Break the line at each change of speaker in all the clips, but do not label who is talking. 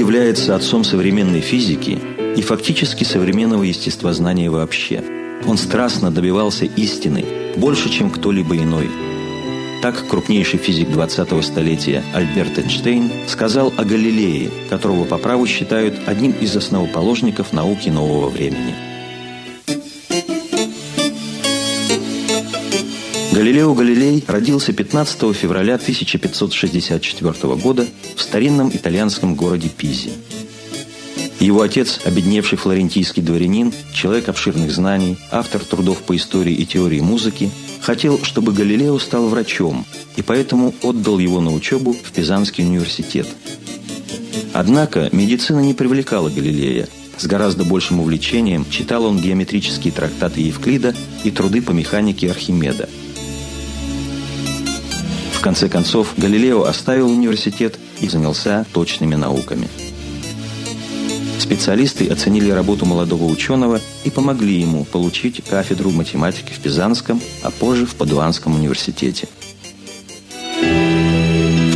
считается отцом современной физики и фактически современного естествознания вообще. Он страстно добивался истины больше, чем кто-либо иной. Так крупнейший физик 20-го столетия Альберт Эйнштейн сказал о Галилее, которого по праву считают одним из основоположников науки нового времени. Галилео Галилей родился 15 февраля 1564 года в старинном итальянском городе Пизе. Его отец, обедневший флорентийский дворянин, человек обширных знаний, автор трудов по истории и теории музыки, хотел, чтобы Галилео стал врачом, и поэтому отдал его на учебу в Пизанский университет. Однако медицина не привлекала Галилея. С гораздо большим увлечением читал он геометрические трактаты Евклида и труды по механике Архимеда. В конце концов, Галилео оставил университет и занялся точными науками – Специалисты оценили работу молодого ученого и помогли ему получить кафедру математики в Пизанском, а позже в Падуанском университете.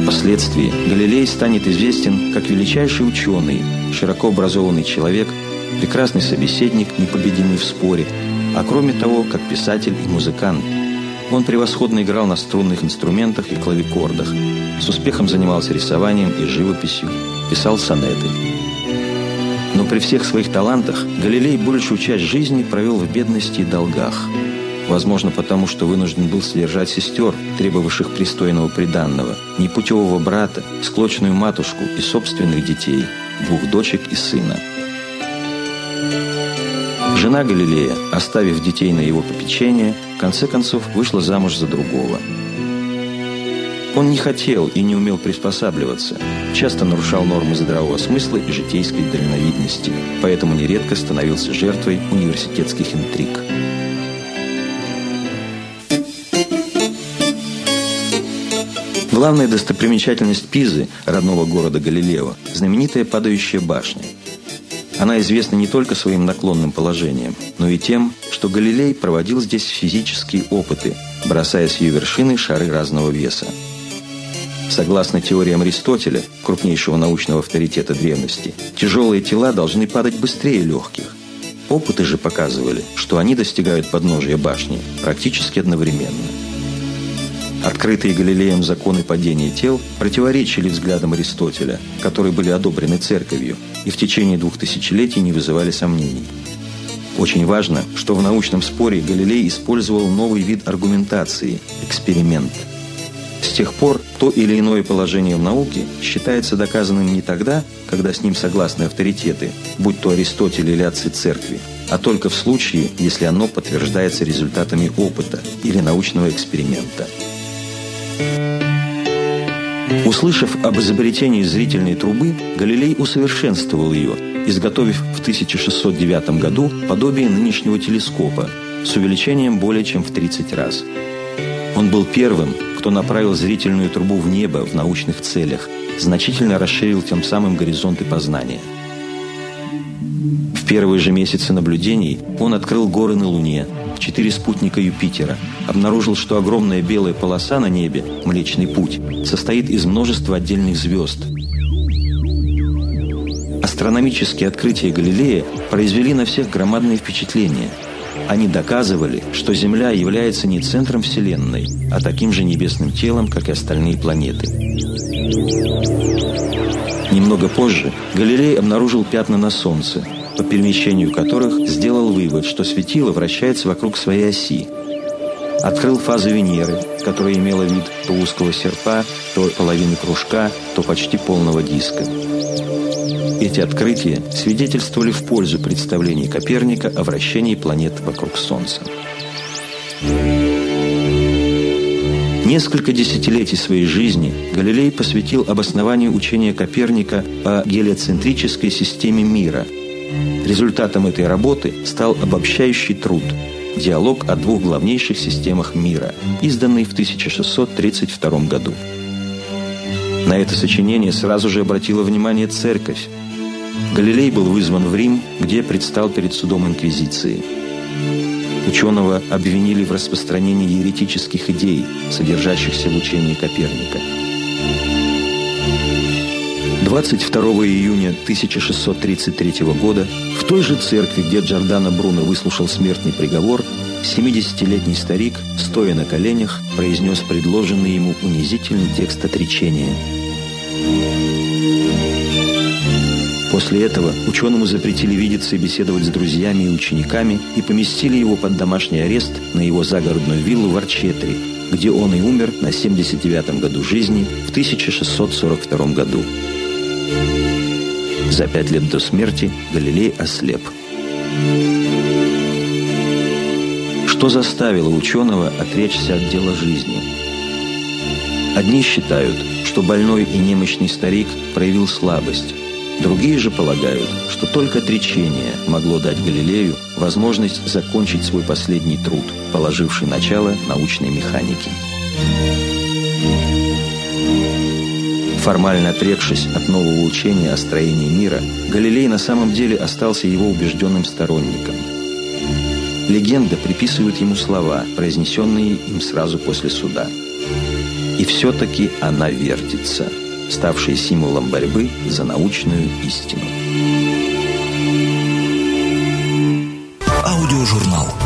Впоследствии Галилей станет известен как величайший ученый, широко образованный человек, прекрасный собеседник, непобедимый в споре, а кроме того, как писатель и музыкант. Он превосходно играл на струнных инструментах и клавикордах, с успехом занимался рисованием и живописью, писал сонеты. Но при всех своих талантах Галилей большую часть жизни провел в бедности и долгах. Возможно, потому что вынужден был содержать сестер, требовавших пристойного приданного, непутевого брата, склочную матушку и собственных детей, двух дочек и сына. Жена Галилея, оставив детей на его попечение, в конце концов вышла замуж за другого – он не хотел и не умел приспосабливаться, часто нарушал нормы здравого смысла и житейской дальновидности, поэтому нередко становился жертвой университетских интриг. Главная достопримечательность Пизы, родного города Галилео, знаменитая падающая башня. Она известна не только своим наклонным положением, но и тем, что Галилей проводил здесь физические опыты, бросая с ее вершины шары разного веса. Согласно теориям Аристотеля, крупнейшего научного авторитета древности, тяжелые тела должны падать быстрее легких. Опыты же показывали, что они достигают подножия башни практически одновременно. Открытые Галилеем законы падения тел противоречили взглядам Аристотеля, которые были одобрены церковью и в течение двух тысячелетий не вызывали сомнений. Очень важно, что в научном споре Галилей использовал новый вид аргументации – эксперимент – с тех пор то или иное положение в науке считается доказанным не тогда, когда с ним согласны авторитеты, будь то Аристотель или отцы церкви, а только в случае, если оно подтверждается результатами опыта или научного эксперимента. Услышав об изобретении зрительной трубы, Галилей усовершенствовал ее, изготовив в 1609 году подобие нынешнего телескопа с увеличением более чем в 30 раз. Он был первым, кто направил зрительную трубу в небо в научных целях, значительно расширил тем самым горизонты познания. В первые же месяцы наблюдений он открыл горы на Луне, четыре спутника Юпитера, обнаружил, что огромная белая полоса на небе, Млечный Путь, состоит из множества отдельных звезд. Астрономические открытия Галилея произвели на всех громадные впечатления – они доказывали, что Земля является не центром Вселенной, а таким же небесным телом, как и остальные планеты. Немного позже Галилей обнаружил пятна на Солнце, по перемещению которых сделал вывод, что светило вращается вокруг своей оси. Открыл фазы Венеры, которая имела вид то узкого серпа, то половины кружка, то почти полного диска. Эти открытия свидетельствовали в пользу представлений Коперника о вращении планет вокруг Солнца. Несколько десятилетий своей жизни Галилей посвятил обоснованию учения Коперника о гелиоцентрической системе мира. Результатом этой работы стал обобщающий труд «Диалог о двух главнейших системах мира», изданный в 1632 году. На это сочинение сразу же обратила внимание церковь, Галилей был вызван в Рим, где предстал перед судом Инквизиции. Ученого обвинили в распространении еретических идей, содержащихся в учении Коперника. 22 июня 1633 года в той же церкви, где Джордано Бруно выслушал смертный приговор, 70-летний старик, стоя на коленях, произнес предложенный ему унизительный текст отречения. После этого ученому запретили видеться и беседовать с друзьями и учениками и поместили его под домашний арест на его загородную виллу в Арчетре, где он и умер на 79-м году жизни в 1642 году. За пять лет до смерти Галилей ослеп. Что заставило ученого отречься от дела жизни? Одни считают, что больной и немощный старик проявил слабость. Другие же полагают, что только отречение могло дать Галилею возможность закончить свой последний труд, положивший начало научной механике. Формально отрекшись от нового учения о строении мира, Галилей на самом деле остался его убежденным сторонником. Легенда приписывает ему слова, произнесенные им сразу после суда. И все-таки она вертится, ставшая символом борьбы за научную истину.
Аудиожурнал